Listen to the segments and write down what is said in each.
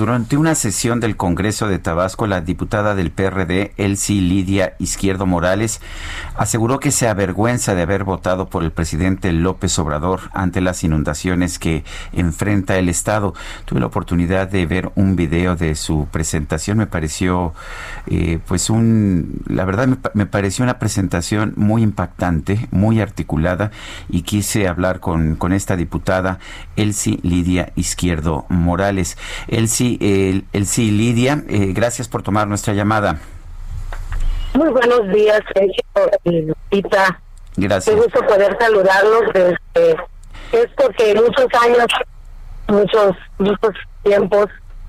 Durante una sesión del Congreso de Tabasco, la diputada del PRD, Elsie Lidia Izquierdo Morales, aseguró que se avergüenza de haber votado por el presidente López Obrador ante las inundaciones que enfrenta el Estado. Tuve la oportunidad de ver un video de su presentación, me pareció, eh, pues un, la verdad me, pareció una presentación muy impactante, muy articulada y quise hablar con, con esta diputada, Elsie Lidia Izquierdo Morales. Elsie el, el sí, Lidia, eh, gracias por tomar nuestra llamada. Muy buenos días, Sergio y Lupita. Gracias. Me gusto poder saludarlos desde esto que muchos años, muchos, muchos tiempos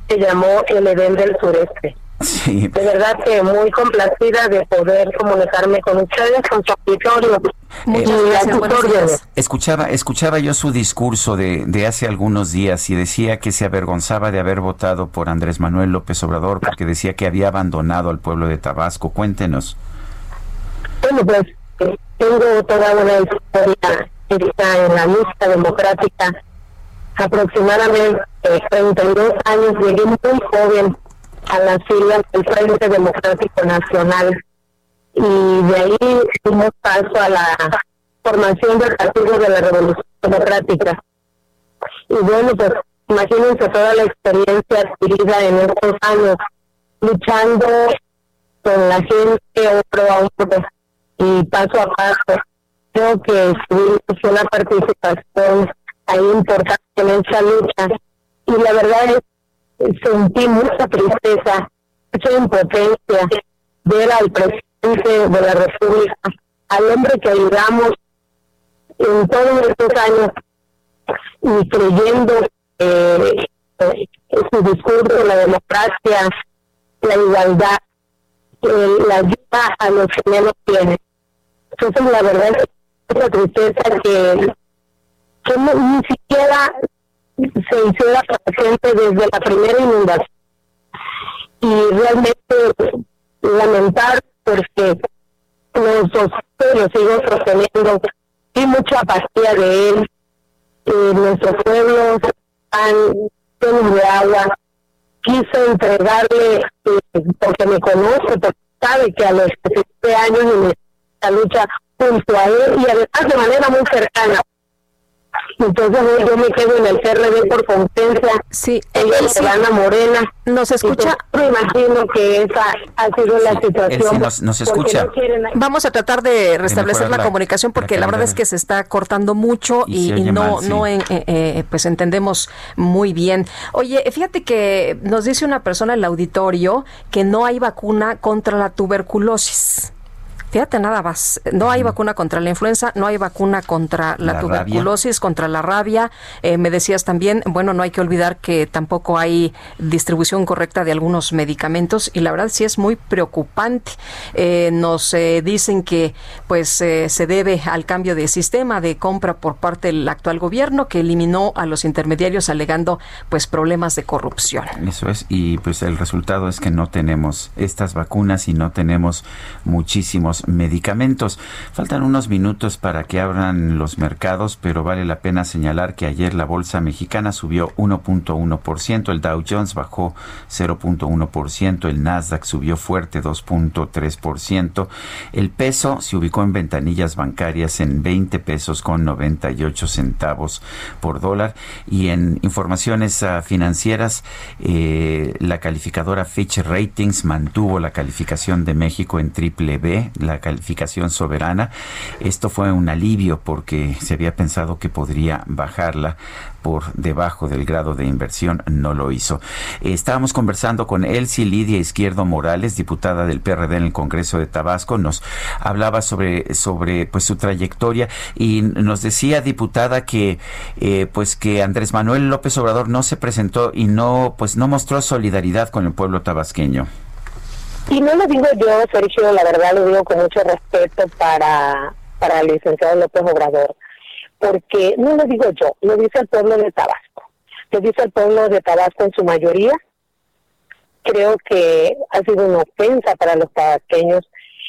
se llamó el Edén del Sureste. Sí. De verdad que muy complacida de poder comunicarme con ustedes, con su auditorio. Muchas eh, gracias. Escuchaba, escuchaba yo su discurso de, de hace algunos días y decía que se avergonzaba de haber votado por Andrés Manuel López Obrador porque decía que había abandonado al pueblo de Tabasco. Cuéntenos. Bueno, pues eh, tengo toda una historia en la lista democrática. Aproximadamente eh, 32 años, llegué muy joven a las filas del Frente Democrático Nacional y de ahí dimos paso a la formación del Partido de la Revolución Democrática. Y bueno, pues imagínense toda la experiencia adquirida en estos años, luchando con la gente otro a otro y paso a paso. Creo que tuvimos una participación ahí importante en esa lucha. Y la verdad es sentí mucha tristeza, mucha impotencia ver al presidente de la República, al hombre que ayudamos en todos estos años y creyendo eh, su discurso, la democracia, la igualdad, eh, la ayuda a los que menos tienen. Entonces, la verdad es una tristeza que, que ni siquiera se hiciera presente desde la primera inundación. Y realmente lamentar porque nosotros lo sigo sosteniendo y mucha apatía de él. Nuestros pueblos llenos de agua. Quise entregarle, eh, porque me conoce, porque sabe que a los 17 años en esta lucha junto a él y además de manera muy cercana entonces yo me quedo en el PRD por competencia. Sí, ella sí. Ana Morena. Nos escucha. me imagino que esa ha sido la situación. nos, nos escucha. No Vamos a tratar de restablecer la, la, comunicación porque la, la verdad es que se está cortando mucho y, y, y no, mal, sí. no en, eh, eh, pues entendemos muy bien. Oye, fíjate que nos dice una persona en el auditorio que no hay vacuna contra la tuberculosis. Fíjate nada más, no hay vacuna contra la influenza, no hay vacuna contra la, la tuberculosis, rabia. contra la rabia. Eh, me decías también, bueno, no hay que olvidar que tampoco hay distribución correcta de algunos medicamentos y la verdad sí es muy preocupante. Eh, nos eh, dicen que pues eh, se debe al cambio de sistema de compra por parte del actual gobierno que eliminó a los intermediarios alegando pues problemas de corrupción. Eso es y pues el resultado es que no tenemos estas vacunas y no tenemos muchísimos medicamentos. Faltan unos minutos para que abran los mercados, pero vale la pena señalar que ayer la bolsa mexicana subió 1.1%, el Dow Jones bajó 0.1%, el Nasdaq subió fuerte 2.3%, el peso se ubicó en ventanillas bancarias en 20 pesos con 98 centavos por dólar y en informaciones uh, financieras eh, la calificadora Fitch Ratings mantuvo la calificación de México en triple B, la calificación soberana. Esto fue un alivio porque se había pensado que podría bajarla por debajo del grado de inversión, no lo hizo. Estábamos conversando con Elsie Lidia Izquierdo Morales, diputada del PRD en el Congreso de Tabasco, nos hablaba sobre, sobre pues su trayectoria y nos decía, diputada, que eh, pues que Andrés Manuel López Obrador no se presentó y no, pues no mostró solidaridad con el pueblo tabasqueño. Y no lo digo yo, Sergio, la verdad lo digo con mucho respeto para, para el licenciado López Obrador porque no lo digo yo, lo dice el pueblo de Tabasco, lo dice el pueblo de Tabasco en su mayoría. Creo que ha sido una ofensa para los tabasqueños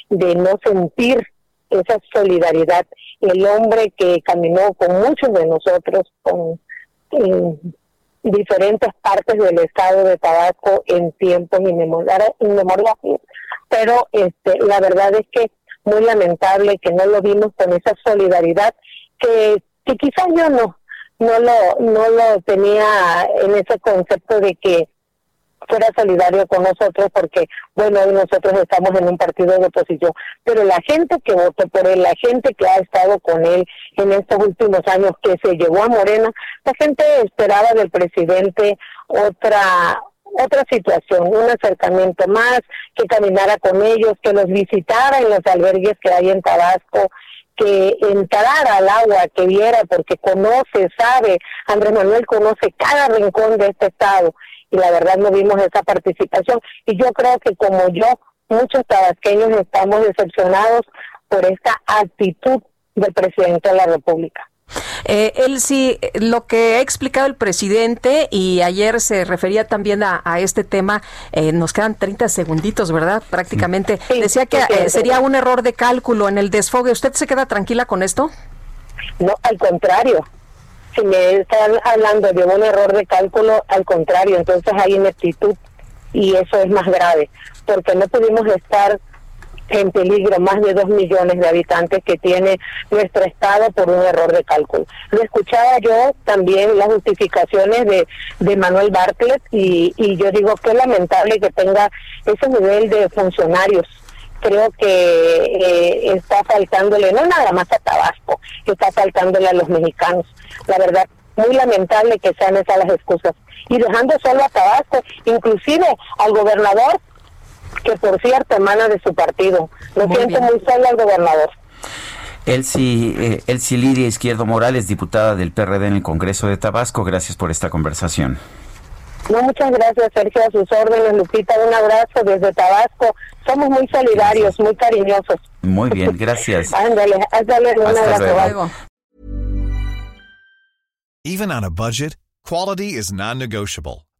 de no sentir esa solidaridad. El hombre que caminó con muchos de nosotros con, en diferentes partes del estado de Tabasco en tiempos inmemoriales, pero este, la verdad es que muy lamentable que no lo vimos con esa solidaridad que, que quizás yo no, no lo, no lo tenía en ese concepto de que fuera solidario con nosotros porque, bueno, nosotros estamos en un partido de oposición, pero la gente que votó por él, la gente que ha estado con él en estos últimos años, que se llevó a Morena, la gente esperaba del presidente otra otra situación, un acercamiento más, que caminara con ellos, que los visitara en los albergues que hay en Tabasco, que entrara al agua, que viera, porque conoce, sabe, Andrés Manuel conoce cada rincón de este estado y la verdad no vimos esa participación. Y yo creo que como yo, muchos tabasqueños estamos decepcionados por esta actitud del presidente de la República. Eh, él sí, lo que ha explicado el presidente y ayer se refería también a, este tema, eh, nos quedan 30 segunditos, ¿verdad? Prácticamente. Decía que eh, sería un error de cálculo en el desfogue. ¿Usted se queda tranquila con esto? No, al contrario. Si me están hablando de un error de cálculo, al contrario, entonces hay ineptitud y eso es más grave, porque no pudimos estar en peligro más de dos millones de habitantes que tiene nuestro estado por un error de cálculo. Lo escuchaba yo también las justificaciones de, de Manuel Bartlett y, y yo digo que lamentable que tenga ese nivel de funcionarios creo que eh, está faltándole no nada más a Tabasco, está faltándole a los mexicanos. La verdad, muy lamentable que sean esas las excusas. Y dejando solo a Tabasco, inclusive al gobernador que por cierto emana de su partido. Lo siento muy solo al gobernador. Elsie, eh, Elsie Lidia Izquierdo Morales, diputada del PRD en el Congreso de Tabasco, gracias por esta conversación. No, muchas gracias, Sergio, a sus órdenes. Lupita, un abrazo desde Tabasco. Somos muy solidarios, muy cariñosos. Muy bien, gracias. ándale, ándale, un abrazo. Even on a budget, quality is non-negotiable.